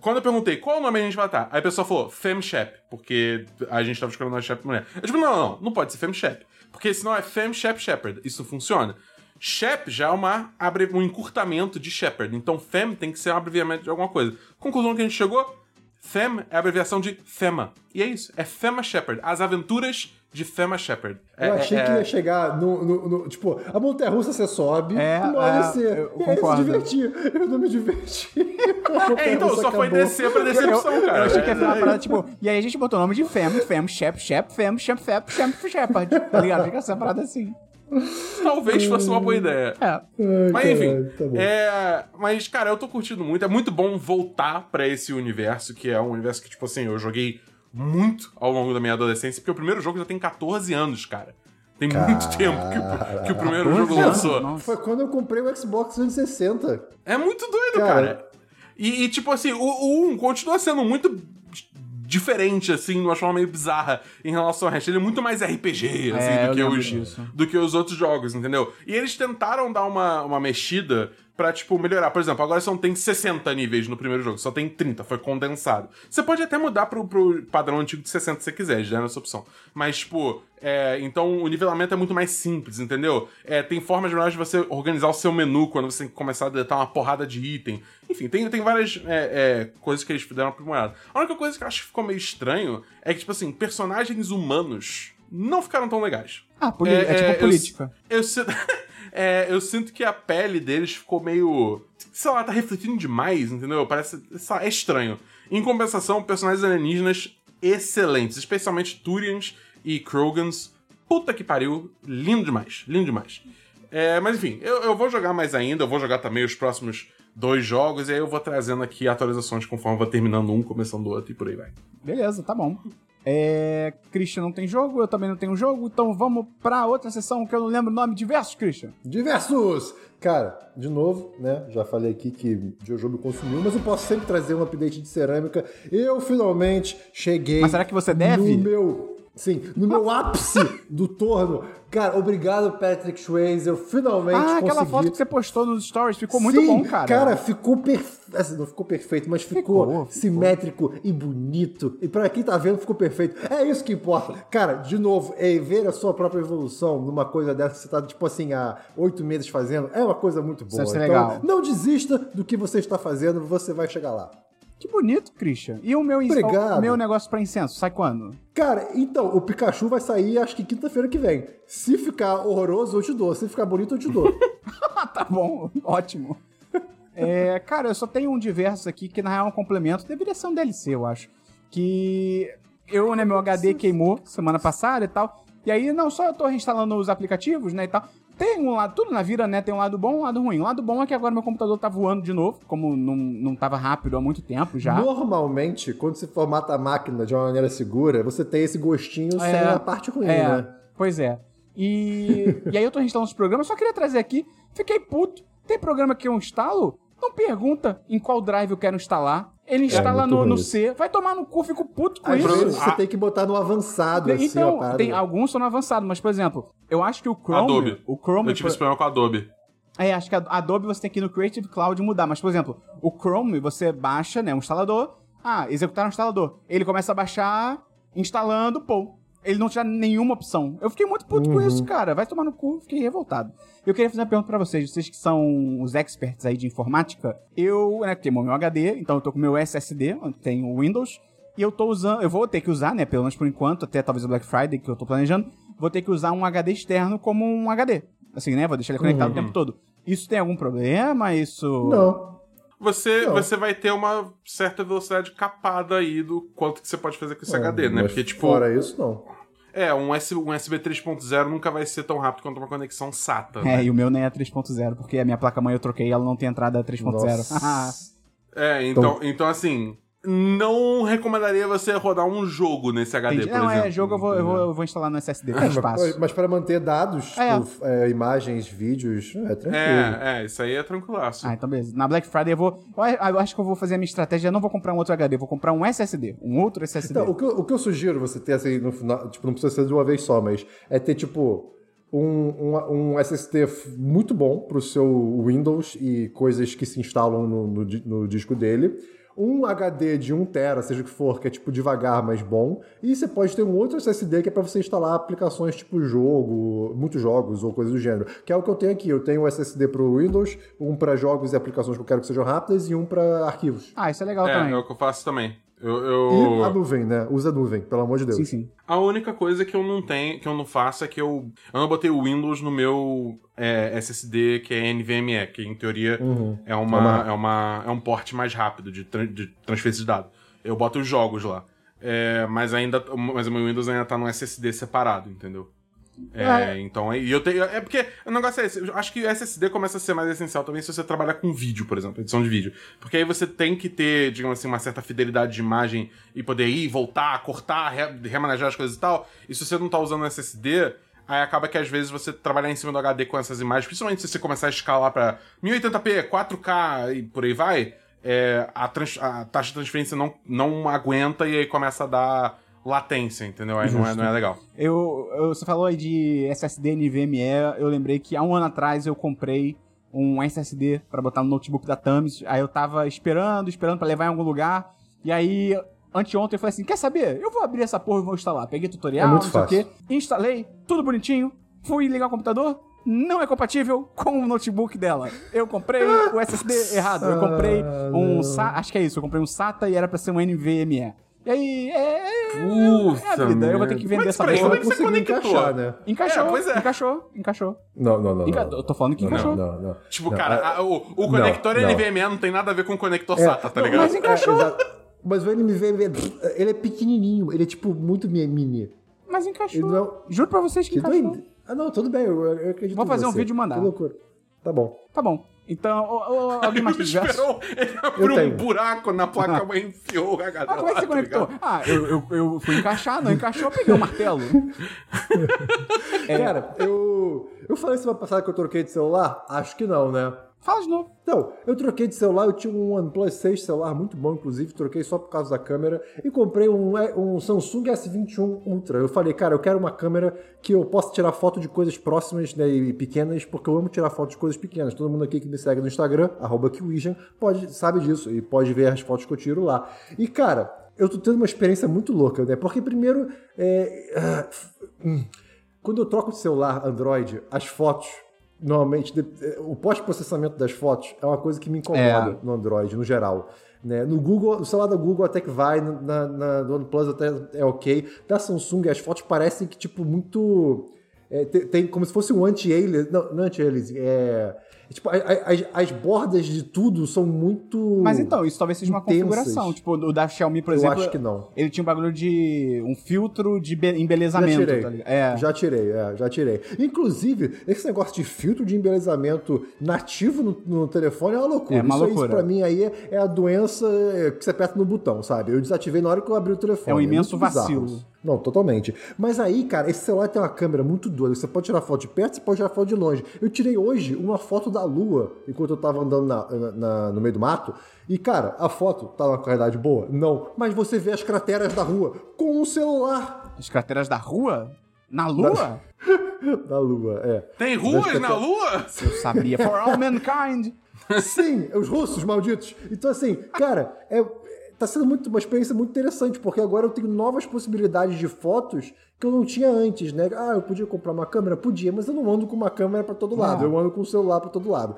quando eu perguntei qual o nome a gente vai dar, aí a pessoa falou Fem Shep, porque a gente tava escolhendo uma Shep mulher. Eu tipo, não, não, não pode ser Fem Shep. Porque senão é Fem Shep Shepard. Isso funciona. Shep já é uma, abre- um encurtamento de Shepard. Então Fem tem que ser um abreviamento de alguma coisa. Conclusão que a gente chegou: Fem é a abreviação de Fema. E é isso, é Fema Shepard. As aventuras de Fema Shepard. É, Eu achei é- que é- ia chegar no, no- no- Tipo, a montanha russa você sobe, É, não é, descer. eu E aí se concordo. divertir. Eu não me diverti. É, então, só foi descer pra decepção, eu, cara. eu achei que ia ser uma É- parada, tipo... E aí a gente botou o nome de Fem, Fem, Shep, Shep, Fem, Shep, Fep, Shep, Shepard. Tá ligado? Fica essa parada assim. talvez fosse uma boa ideia. É. Ai, Mas enfim, caralho, tá é, mas cara, eu tô curtindo muito. É muito bom voltar pra esse universo, que é um universo que, tipo assim, eu joguei muito ao longo da minha adolescência, porque o primeiro jogo já tem 14 anos, cara. Tem muito tempo que o, que o primeiro 14 jogo anos, lançou. nossa. Foi quando eu comprei o Xbox 360. É muito doido, Cara. cara. E, e, tipo assim, o, o 1 continua sendo muito diferente, assim, de uma forma meio bizarra em relação ao resto. Ele é muito mais RPG, assim, É, do, que os, disso. do que os outros jogos, entendeu? E eles tentaram dar uma, uma mexida pra, tipo, melhorar. Por exemplo, agora só não tem 60 níveis no primeiro jogo, só tem 30, foi condensado. Você pode até mudar pro, pro padrão antigo de 60 se você quiser, já é essa opção. Mas, tipo, é, então o nivelamento é muito mais simples, entendeu? É, tem formas melhores de você organizar o seu menu quando você começar a deletar uma porrada de item. Enfim, tem, tem várias é, é, coisas que eles fizeram aprimorado. A única coisa que eu acho que ficou meio estranho é que, tipo assim, personagens humanos não ficaram tão legais. Ah, é, tipo eu- política. Eu, sinto, é, eu sinto que a pele deles ficou meio. Sei lá, tá refletindo demais, entendeu? Parece. É estranho. Em compensação, personagens alienígenas excelentes, especialmente Turians e Krogans. Puta que pariu, lindo demais, lindo demais. É, mas enfim, eu, eu vou jogar mais ainda, eu vou jogar também os próximos dois jogos, e aí eu vou trazendo aqui atualizações conforme vai terminando um, começando o outro e por aí vai. Beleza, tá bom. É, Christian não tem jogo, eu também não tenho jogo, então vamos pra outra sessão que eu não lembro o nome. Diversos, Christian. Diversos! Cara, de novo, né? Já falei aqui que Jojo me consumiu, mas eu posso sempre trazer um update de cerâmica. Eu finalmente cheguei. Mas será que você deve? No meu. Sim, no meu ápice do torno. Cara, obrigado, Patrick Swayze. Eu finalmente Ah, aquela consegui. foto que você postou nos stories ficou muito Sim, bom, cara. Cara, ficou perfeito. Assim, não ficou perfeito, mas ficou, Ficou, ficou. simétrico e bonito. E pra quem tá vendo, ficou perfeito. É isso que importa. Cara, de novo, é ver a sua própria evolução numa coisa dessa que você tá, tipo assim, há oito meses fazendo, é uma coisa muito boa. Então, legal. não desista do que você está fazendo, você vai chegar lá. Que bonito, Christian. E o meu, Obrigado. o meu negócio pra incenso, sai quando? Cara, então, o Pikachu vai sair acho que quinta-feira que vem. Se ficar horroroso, eu te dou. Se ficar bonito, eu te dou. Tá bom, ótimo. É, cara, eu só tenho um diversos aqui que na real é um complemento, deveria ser um DLC, eu acho. Que eu, né, meu HD queimou semana passada e tal. E aí, não só eu tô reinstalando os aplicativos, né, e tal. Tem um lado, tudo na vida, né, tem um lado bom e um lado ruim. O lado bom é que agora meu computador tá voando de novo, como não, não tava rápido há muito tempo já. Normalmente, quando você formata a máquina de uma maneira segura, você tem esse gostinho sem É, a parte ruim, é, né? Pois é. E, e aí eu tô reinstalando os programas, só queria trazer aqui, fiquei puto. Tem programa que eu instalo, não pergunta em qual drive eu quero instalar. Ele instala muito no, no. C, vai tomar no cu, fico puto com Às isso. você Ah. tem que botar no avançado, assim, então, parada. tem, alguns estão no avançado, mas, por exemplo, eu acho que o Chrome. Adobe. O Chrome. Eu tive esse problema com a Adobe. É, acho que a Adobe você tem que ir no Creative Cloud mudar. Mas, por exemplo, o Chrome você baixa, né, um instalador. Ah, executar um instalador. Ele começa a baixar, instalando, pô. Ele não dá nenhuma opção. Eu fiquei muito puto Uhum. com isso, cara. Vai tomar no cu, fiquei revoltado. Eu queria fazer uma pergunta pra vocês. Vocês que são os experts aí de informática. Eu, né, queimou meu HD, então eu tô com meu SSD, tem o Windows. E eu tô usando, eu vou ter que usar, né, pelo menos por enquanto, até talvez o Black Friday que eu tô planejando, vou ter que usar um HD externo como um HD. Assim, né, vou deixar ele conectado o tempo todo. Isso tem algum problema? Isso... Não. Você, Não. você vai ter uma certa velocidade capada aí do quanto que você pode fazer com esse HD, né? Porque, tipo, Fora isso, não. é, um, S, um USB 3.0 nunca vai ser tão rápido quanto uma conexão SATA. É, né? e o meu nem é 3.0, porque a minha placa-mãe eu troquei ela não tem entrada 3.0. Nossa. É, então, então assim, não recomendaria você rodar um jogo nesse HD, Entendi. por Não, exemplo. é jogo, eu vou, eu vou, eu vou instalar no SSD, tem É, espaço. mas, mas para manter dados, É. tipo, é, imagens, vídeos, é tranquilo. É, é, isso aí é tranquilaço. Ah, então beleza. Na Black Friday eu vou. Eu acho que eu vou fazer a minha estratégia. Eu não vou comprar um outro HD, eu vou comprar um SSD. Um outro SSD. Então, o que, eu, o que eu sugiro você ter assim, no final, tipo, não precisa ser de uma vez só, mas é ter, tipo, um, um, um SSD muito bom pro seu Windows e coisas que se instalam no, no no disco dele. Um HD de 1 tera, seja o que for, que é tipo devagar, mas bom. E você pode ter um outro SSD que é para você instalar aplicações tipo jogo, muitos jogos ou coisas do gênero. Que é o que eu tenho aqui. Eu tenho um SSD pro Windows, um para jogos e aplicações que eu quero que sejam rápidas e um para arquivos. Ah, isso é legal É, também. é o que eu faço também. Eu, E a eu... nuvem, né? Usa a nuvem, pelo amor de Deus. Sim, sim. A única coisa que eu não tenho, que eu não faço é que eu, eu não botei o Windows no meu é, SSD que é NVMe, que em teoria Uhum. é, uma, é, uma, é um porte mais rápido de, tran- de transferência de dados. Eu boto os jogos lá. É, mas ainda, mas o meu Windows ainda tá no SSD separado, entendeu? É, então, e eu tenho. É porque o negócio é esse. Eu acho que o SSD começa a ser mais essencial também se você trabalhar com vídeo, por exemplo, edição de vídeo. Porque aí você tem que ter, digamos assim, uma certa fidelidade de imagem e poder ir, voltar, cortar, re remanejar as coisas e tal. E se você não tá usando o SSD, aí acaba que às vezes você trabalhar em cima do HD com essas imagens, principalmente se você começar a escalar pra 1080p, 4K e por aí vai, é, a, a, taxa de transferência não, não aguenta e aí começa a dar latência, entendeu? Aí não é, não é legal. Eu, eu, você falou aí de SSD NVMe, eu lembrei que há um ano atrás eu comprei um SSD para botar no notebook da Thames, aí eu tava esperando, esperando para levar em algum lugar, e aí anteontem eu falei assim, quer saber? Eu vou abrir essa porra e vou instalar. Peguei tutorial, É muito não sei o fácil. quê, instalei, tudo bonitinho, fui ligar o computador, não é compatível com o notebook dela. Eu comprei o SSD errado. Eu comprei um acho que é isso, eu comprei um SATA e era pra ser um NVMe. E aí, é, é, Puta é a vida. Eu vou ter que vender Mas essa porra. como é que você conectou? encaixar, né? Encaixou, É, pois é. encaixou, encaixou. Não, não, não. Enca- não. Eu tô falando que Não, encaixou. não, não. Tipo, Não, cara, a- o, o conector não. NVMe não tem nada a ver com o conector É, SATA, tá ligado? mas encaixou. É, mas o NVMe, ele é pequenininho, ele é tipo muito mi- mini. Mas encaixou. não é- Juro pra vocês que Que encaixou. Ah, não, tudo bem, eu, eu acredito Vou em fazer um vídeo e mandar. Que loucura. Tá bom. Tá bom. Então, ô, ô, alguém mais Ele tem diversos? esperou, ele abriu um buraco na placa, mas enfiou a galera Ah, como é que você tá conectou? ligado? Ah, eu, eu, eu fui encaixar, não encaixou, eu peguei o martelo. É. Cara, eu. Eu falei semana passada que eu troquei de celular? Acho que não, né? Fala de novo. Então, eu troquei de celular, eu tinha um OnePlus 6 celular muito bom, inclusive, troquei só por causa da câmera, e comprei um, um Samsung S21 Ultra. Eu falei, cara, eu quero uma câmera que eu possa tirar foto de coisas próximas né, e pequenas, porque eu amo tirar foto de coisas pequenas. Todo mundo aqui que me segue no Instagram, arroba pode, sabe disso, e pode ver as fotos que eu tiro lá. E, cara, eu tô tendo uma experiência muito louca, né? Porque primeiro, é, ah, hum, quando eu troco de celular Android, as fotos normalmente eh, o pós-processamento das fotos é uma coisa que me incomoda no Android, no geral. Né? No Google, no celular da Google até que vai, no- na, na, do OnePlus até é ok. Da Samsung as fotos parecem que, tipo, muito. é, tem, tem como se fosse um anti-aliasing. Não, não anti-aliasing, é. É Tipo, a- a- as, as bordas de tudo são muito. Mas então, isso talvez seja uma intensas. configuração. Tipo, o da Xiaomi, por Eu exemplo. acho que não. Ele tinha um bagulho de. um filtro de be- embelezamento, Já tirei. tá? É. Já tirei, é, já tirei. Inclusive, esse negócio de filtro de embelezamento nativo no, no telefone é uma loucura. É uma isso, loucura. Isso pra mim aí é, é a doença é, que você aperta no botão, sabe? Eu desativei na hora que eu abri o telefone. É um imenso bizarro vacilo. Não, totalmente. Mas aí, cara, esse celular tem uma câmera muito doida. Você pode tirar foto de perto, você pode tirar foto de longe. Eu tirei hoje uma foto da lua enquanto eu tava andando na- na- no meio do mato. E, cara, a foto tá numa qualidade boa? Não. Mas você vê as crateras da rua com o celular As crateras da rua? Na lua? da lua, é. Tem ruas Mas- na Lua? Eu sabia. For all mankind. Sim, os russos malditos. Então, assim, cara, é, tá sendo muito, uma experiência muito interessante, porque agora eu tenho novas possibilidades de fotos que eu não tinha antes, né? Ah, eu podia comprar uma câmera? Podia, mas eu não ando com uma câmera pra todo lado, eu ando com o celular pra todo lado.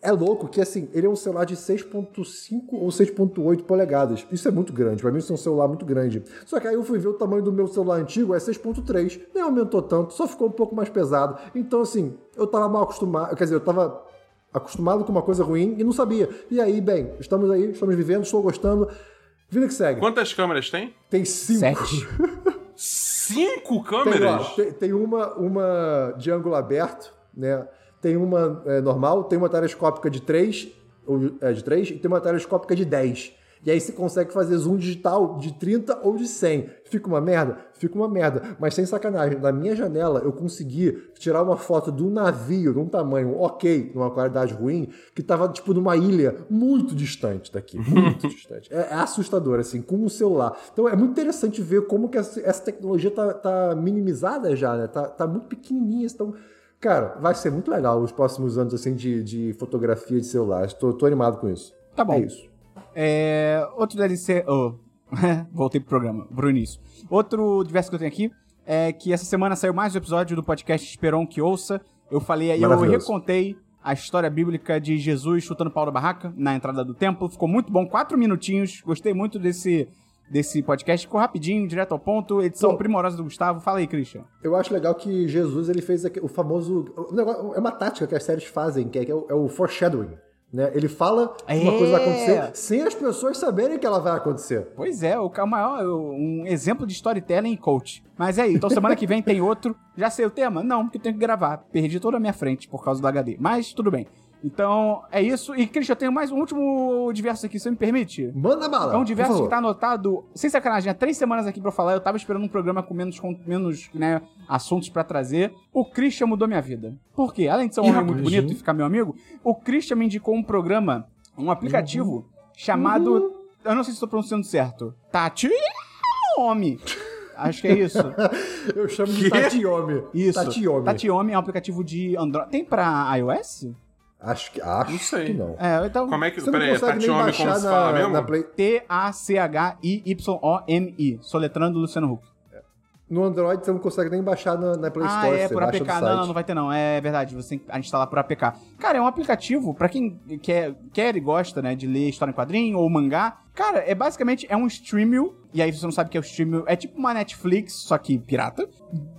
É louco que, assim, ele é um celular de 6.5 ou 6.8 polegadas. Isso é muito grande, pra mim isso é um celular muito grande. Só que aí eu fui ver o tamanho do meu celular antigo, é 6.3. Nem aumentou tanto, só ficou um pouco mais pesado. Então, assim, eu tava mal acostumado, quer dizer, eu tava acostumado com uma coisa ruim e não sabia. E aí, bem, estamos aí, estamos vivendo, estou gostando. Vida que segue. Quantas câmeras tem? Tem cinco. Sete. Cinco Tem, ó, câmeras? tem, tem uma, uma de ângulo aberto, né? Tem uma é, normal, tem uma telescópica de 3, ou, é, de 3 e tem uma telescópica de 10. E aí você consegue fazer zoom digital de 30 ou de 100. Fica uma merda? Fica uma merda. Mas sem sacanagem, na minha janela eu consegui tirar uma foto de um navio de um tamanho ok, numa qualidade ruim, que tava tipo numa ilha muito distante daqui. Muito distante. É, é assustador, assim, com o celular. Então é muito interessante ver como que essa, essa tecnologia tá, tá minimizada já, né? Tá, tá muito pequenininha. Então, cara, vai ser muito legal os próximos anos, assim, de, de fotografia de celular. Estou tô animado com isso. Tá bom. É isso. É, outro DLC. Oh, voltei pro programa, pro início. Outro diverso que eu tenho aqui é que essa semana saiu mais um episódio do podcast Esperon que Ouça. Eu falei aí, eu recontei a história bíblica de Jesus chutando pau da barraca na entrada do templo. Ficou muito bom, quatro minutinhos. Gostei muito desse, desse podcast. Ficou rapidinho, direto ao ponto. Edição Bom. primorosa do Gustavo. Fala aí, Christian. Eu acho legal que Jesus ele fez o famoso. é uma tática que as séries fazem, que é, que é é o foreshadowing. Né? Ele fala que uma É. coisa vai acontecer sem as pessoas saberem que ela vai acontecer. Pois é, o maior, um exemplo de storytelling e coach. Mas é aí, então semana que vem tem outro. Já sei o tema? Não, porque eu tenho que gravar. Perdi toda a minha frente por causa do HD. Mas tudo bem. Então, é isso. E, Christian, eu tenho mais um último diverso aqui, você me permite? Manda bala. É um diverso que tá anotado, sem sacanagem, há três semanas aqui pra eu falar. Eu tava esperando um programa com menos, com menos né, assuntos pra trazer. O Christian mudou minha vida. Por quê? Além de ser um homem muito bonito e ficar meu amigo, o Christian me indicou um programa, um aplicativo chamado. Eu não sei se estou pronunciando certo. Tati Homem. Acho que é isso. Eu chamo de Quê? Tatiomi. Isso. Tatiomi é um aplicativo de Android. Tem pra iOS? Acho que, acho Não sei. que não. É, então. Como é que. Peraí, baixar como se na, fala mesmo? na Play... T-A-C-H-I-Y-O-M-I. Soletrando Luciano Huck. No Android você não consegue nem baixar na, na Play Ah, Store. é você por APK. Não, não, vai ter não. É verdade, você tem que instalar por APK. Cara, é um aplicativo, pra quem quer, quer e gosta, né, de ler história em quadrinho ou mangá. Cara, é basicamente, é um streaming, e aí você não sabe o que é o streaming, é tipo uma Netflix, só que pirata.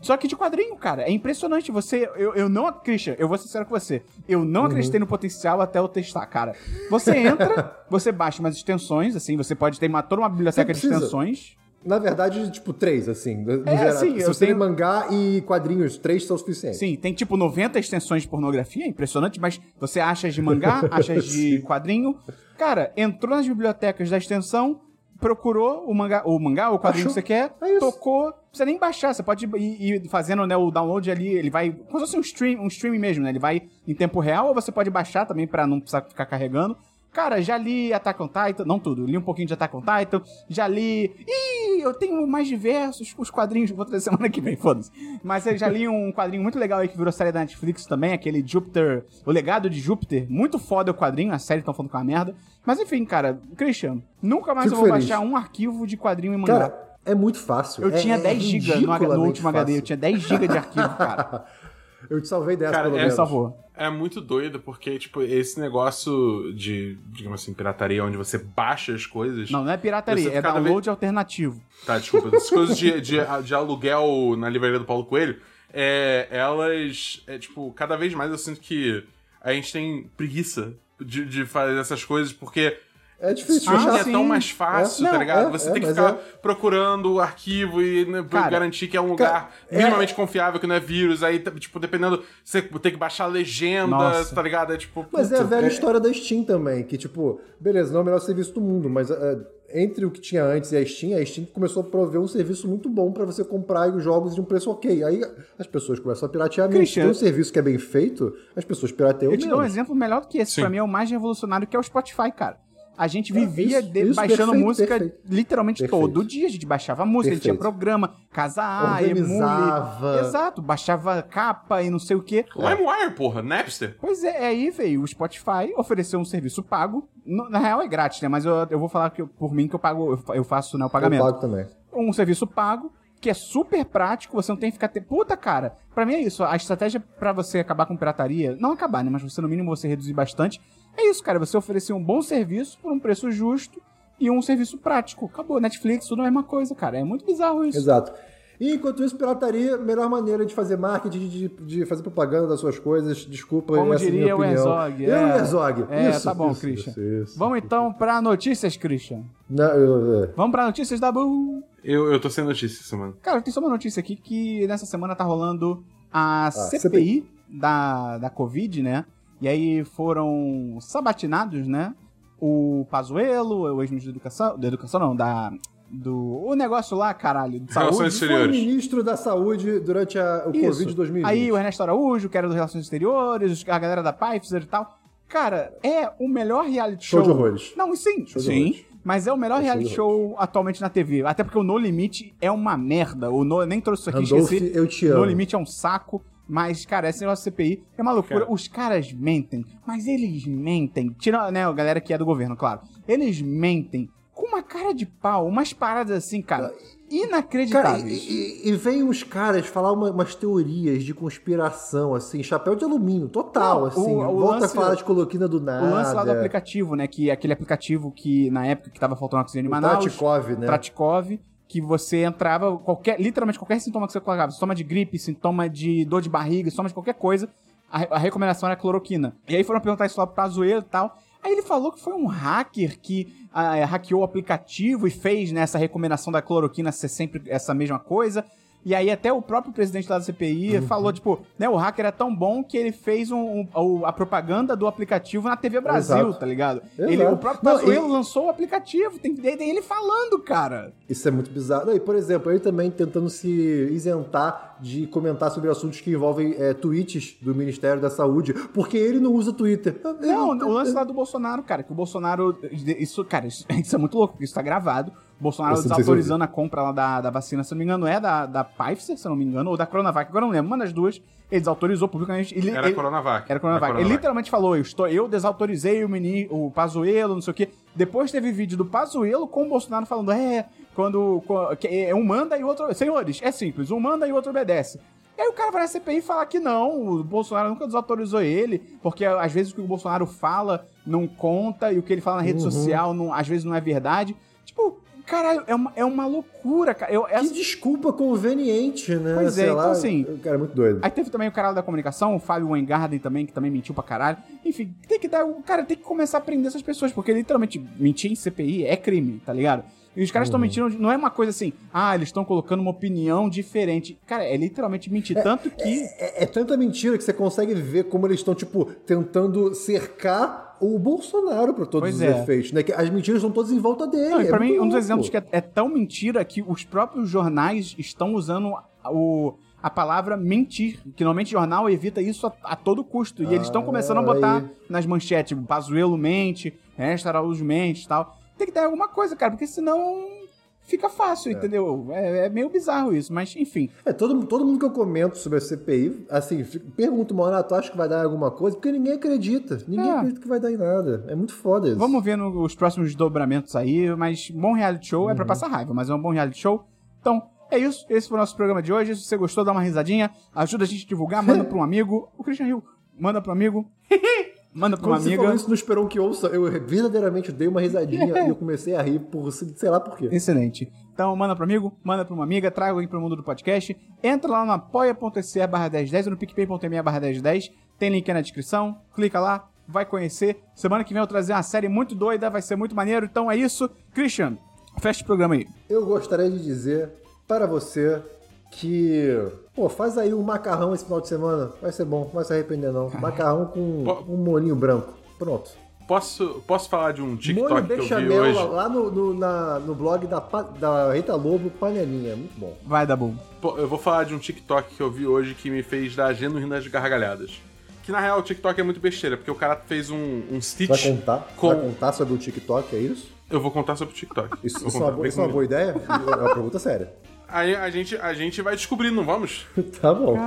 Só que de quadrinho, cara. É impressionante. Você, eu, eu não, Christian, eu vou ser sincero com você. Eu não Uhum. acreditei no potencial até eu testar, cara. Você entra, você baixa umas extensões, assim, você pode ter uma, toda uma biblioteca de extensões. Na verdade, tipo, três, assim. No É, geral. sim, Se você tem tenho- mangá e quadrinhos, três são suficientes. Sim, tem tipo 90 extensões de pornografia, impressionante, mas você acha as de mangá, acha as de quadrinho. Cara, entrou nas bibliotecas da extensão, procurou o mangá, o mangá, o quadrinho Achou. que você quer, É tocou, não precisa nem baixar, você pode ir, ir fazendo né, o download ali, ele vai, como se fosse um stream, um stream mesmo, né? Ele vai em tempo real, ou você pode baixar também pra não precisar ficar carregando. Cara, já li Attack on Titan, não tudo, li um pouquinho de Attack on Titan, já li. Ih, eu tenho mais diversos, os quadrinhos, vou trazer semana que vem, foda-se. Mas eu já li um quadrinho muito legal aí que virou série da Netflix também, aquele Júpiter, O Legado de Júpiter. Muito foda o quadrinho, a série tão falando com a merda. Mas enfim, cara, Christian, nunca mais Fico eu vou feliz. baixar um arquivo de quadrinho e mangá. Cara, é muito fácil. eu É- tinha é 10 GB no, no último HD, eu fácil. tinha 10 GB de arquivo, cara. Eu te salvei dessa, Cara, pelo é menos. Favor. É muito doido, porque, tipo, esse negócio de, digamos assim, pirataria, onde você baixa as coisas. Não, não é pirataria, é download alternativo. Tá, desculpa. Essas coisas de, de, de aluguel na livraria do Paulo Coelho, é, elas. É, tipo, cada vez mais eu sinto que a gente tem preguiça de, de fazer essas coisas, porque. É difícil. Ah, achar. é tão mais fácil, É. tá Não, ligado? é, Você é, tem que ficar é. procurando o arquivo e né, Cara, garantir que é um lugar cara, é- minimamente confiável, que não é vírus. Aí, tipo, dependendo, você tem que baixar a legenda, Nossa. tá ligado? É tipo. Mas é a velha história da Steam também, que tipo, beleza, não é o melhor serviço do mundo, mas é, entre o que tinha antes e a Steam, a Steam começou a prover um serviço muito bom pra você comprar os jogos de um preço ok. Aí as pessoas começam a piratear. Christian, Tem um serviço que é bem feito, as pessoas pirateiam Eu te dou um exemplo melhor do que esse. Sim. Pra mim é o mais revolucionário, que é o Spotify, cara. A gente vivia isso, de- isso, baixando perfeito, música perfeito. literalmente Perfeito. todo dia. A gente baixava música, a gente tinha Perfeito. programa, casa A, emule. Exato, baixava capa e não sei o quê. LimeWire, porra, Napster. Pois é, aí veio o Spotify, ofereceu um serviço pago. No- na real é grátis, né? Mas eu, eu vou falar que eu- por mim que eu pago, eu fa- eu faço né, o Eu pagamento. pago também. um serviço pago, que é super prático, você não tem que ficar... Te... Puta, cara, pra mim é isso, a estratégia pra você acabar com pirataria, não acabar, né, mas você no mínimo você reduzir bastante, é isso, cara, você oferecer um bom serviço por um preço justo e um serviço prático. Acabou, Netflix, tudo a mesma coisa, cara, é muito bizarro isso. Exato. E enquanto isso, pirataria, melhor maneira de fazer marketing, de, de fazer propaganda das suas coisas. Desculpa, Como essa é a minha diria o opinião. Herzog. Eu é. e o Herzog. É, Isso, tá bom, isso, Christian. isso, isso. Vamos então pra notícias, Christian. Não, eu- é. Vamos pra notícias da Bull. Eu, eu tô sem notícia essa semana. Cara, tem só uma notícia aqui que nessa semana tá rolando a CPI, CPI. Da, da Covid, né? E aí foram sabatinados, né? O Pazuello, o ex-ministro da Educação, da Educação não, da... Do, o negócio lá, caralho, de Relações saúde. Foi o Exteriores. ministro da Saúde durante a- o Isso. Covid 2020. Aí o Ernesto Araújo, que era dos Relações Exteriores, a galera da Pfizer e tal. Cara, é o melhor reality show. Show de horrores. Não, sim, Show de sim. horrores. Mas é o melhor É reality show atualmente na TV. Até porque o No Limite é uma merda. O no, nem trouxe isso aqui, Randolph, esqueci. eu te No amo. Limite é um saco. Mas, cara, esse negócio da CPI é uma loucura. Cara. Os caras mentem, mas eles mentem. Tira, né, a galera que é do governo, claro. Eles mentem com uma cara de pau, umas paradas assim, cara, Cara, inacreditáveis. e, e, e vem uns caras falar uma- umas teorias de conspiração, assim, chapéu de alumínio, total, Não, assim. o- o volta lance- a falar de coloquina do nada. O lance lá do aplicativo, né? Que é aquele aplicativo que na época que tava faltando oxigênio em Manaus. Tratikov, né? Tratikov, que você entrava, qualquer, literalmente qualquer sintoma que você colocava, sintoma de gripe, sintoma de dor de barriga, sintoma de qualquer coisa, a, a recomendação era cloroquina. E aí foram perguntar isso lá pro Pazuello e tal. Aí ele falou que foi um hacker que ah, hackeou o aplicativo e fez né, essa recomendação da cloroquina ser sempre essa mesma coisa. E aí até o próprio presidente lá da CPI Uhum. falou, tipo, né, o hacker é tão bom que ele fez um, um- a propaganda do aplicativo na TV Brasil, Exato. tá ligado? Exato. Ele, o próprio Pazuello e- lançou o aplicativo, tem, tem ele falando, cara. Isso é muito bizarro. E, por exemplo, ele também tentando se isentar de comentar sobre assuntos que envolvem é, tweets do Ministério da Saúde, porque ele não usa Twitter. Não, o lance lá do Bolsonaro, cara, que o Bolsonaro. Isso, cara, isso, isso é muito louco, porque isso tá gravado. O Bolsonaro sei se desautorizando a compra lá da, da vacina, se não me engano, é da, da Pfizer, se não me engano, ou da Coronavac, agora não lembro, uma das duas. Ele desautorizou publicamente. Ele, Era ele- Coronavac. Era Coronavac. Ele literalmente falou: eu, estou, eu desautorizei o, meni, o Pazuelo, não sei o quê. Depois teve vídeo do Pazuelo com o Bolsonaro falando: é, quando. é, um manda e o outro. Senhores, é simples, um manda e o outro obedece. E aí o cara vai na CPI falar que não, o Bolsonaro nunca desautorizou ele, porque às vezes o que o Bolsonaro fala não conta e o que ele fala na rede Uhum. social não, às vezes não é verdade. Tipo, caralho, é uma, é uma loucura, cara. Eu, Que essa- desculpa conveniente, né? Pois é, Sei então, lá, assim, O cara é muito doido. Aí teve também o cara da comunicação, o Fábio Weingarten também, que também mentiu pra caralho. Enfim, tem que dar. O cara tem que começar a prender essas pessoas, porque literalmente mentir em CPI é crime, tá ligado? E os caras estão mentindo, não é uma coisa assim, ah, eles estão colocando uma opinião diferente. Cara, é literalmente mentir. Tanto que. É, é tanta mentira que você consegue ver como eles estão, tipo, tentando cercar o Bolsonaro pra todos Pois os é. efeitos, né? Que as mentiras estão todas em volta dele. Não, é pra mim, muito um dos louco. exemplos que é, é tão mentira que os próprios jornais estão usando o, a palavra mentir. Que normalmente jornal evita isso a, a todo custo. E eles estão começando a botar aí. nas manchetes, tipo, Pazuelo mente, Araújo mente e tal. Tem que dar alguma coisa, cara, porque senão fica fácil, entendeu? É, é meio bizarro isso, mas enfim. É, todo, todo mundo que eu comento sobre a CPI, assim, uma hora, tu acha que vai dar alguma coisa? Porque ninguém acredita. Ninguém É. acredita que vai dar em nada. É muito foda isso. Vamos ver no- os próximos desdobramentos aí, mas bom reality show é Uhum. pra passar raiva, mas é um bom reality show. Então, é isso. Esse foi o nosso programa de hoje. Se você gostou, dá uma risadinha. Ajuda a gente a divulgar, manda pra um amigo. O Christian Hill, manda pra um amigo. Manda pra uma Quando você amiga. falou isso, não esperou que ouça. Eu verdadeiramente dei uma risadinha e eu comecei a rir por sei lá por quê. Excelente. Então, manda pro amigo, manda pra uma amiga, traga alguém pro mundo do podcast. Entra lá no apoia.se barra 1010 ou no picpay.me barra 1010. Tem link aí na descrição. Clica lá, vai conhecer. Semana que vem eu vou trazer uma série muito doida, vai ser muito maneiro. Então é isso. Christian, fecha o programa aí. Eu gostaria de dizer para você que, pô, faz aí um macarrão esse final de semana. Vai ser bom, não vai se arrepender não. Macarrão com Po- um molinho branco. Pronto. Posso, posso falar de um Molho TikTok que eu vi bechamel hoje? lá no, no, na- no blog da, da Rita Lobo, Panelinha. Muito bom. Vai dar bom. Eu vou falar de um TikTok que eu vi hoje que me fez dar genuínas gargalhadas. Que na real o TikTok é muito besteira, porque o cara fez um, um Stitch. Vai contar? com. Vai contar sobre o TikTok, é isso? Eu vou contar sobre o TikTok. Isso, isso é uma, contar, vem isso é uma comigo. boa ideia? É uma pergunta séria. Aí a gente, a gente vai descobrir, não vamos? Tá bom.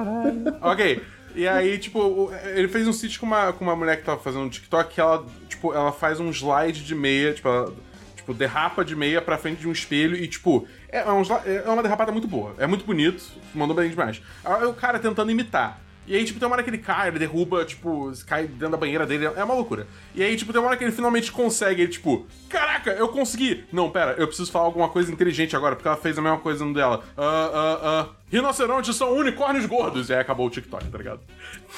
ok. E aí, tipo, ele fez um sítio com uma, com uma mulher que tava fazendo um TikTok que ela, tipo, ela faz um slide de meia, tipo, ela, tipo, derrapa de meia pra frente de um espelho e, tipo, é, um sli- é uma derrapada muito boa. É muito bonito, mandou bem demais. Aí o cara tentando imitar. E aí, tipo, tem uma hora que ele cai, ele derruba, tipo, cai dentro da banheira dele, é uma loucura. E aí, tipo, tem uma hora que ele finalmente consegue, ele, tipo, caraca, eu consegui! Não, pera, eu preciso falar alguma coisa inteligente agora, porque ela fez a mesma coisa no dela. Ah, ah, ah, rinocerontes são unicórnios gordos! E aí acabou o TikTok, tá ligado?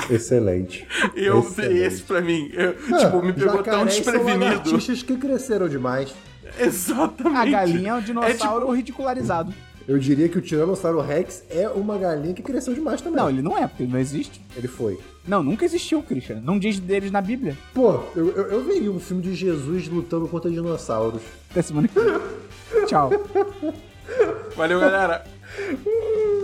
Excelente. E eu, Excelente. esse pra mim, eu, Ah, tipo, me pegou tão São desprevenido. lagartixas que cresceram demais. Exatamente. A galinha é um dinossauro tipo, ridicularizado. Eu diria que o Tiranossauro Rex é uma galinha que cresceu demais também. Não, ele não é, porque ele não existe. Ele foi. Não, nunca existiu, Christian. Não diz deles na Bíblia. Pô, eu, eu, eu veria um filme de Jesus lutando contra dinossauros. Até semana que vem. Tchau. Valeu, galera.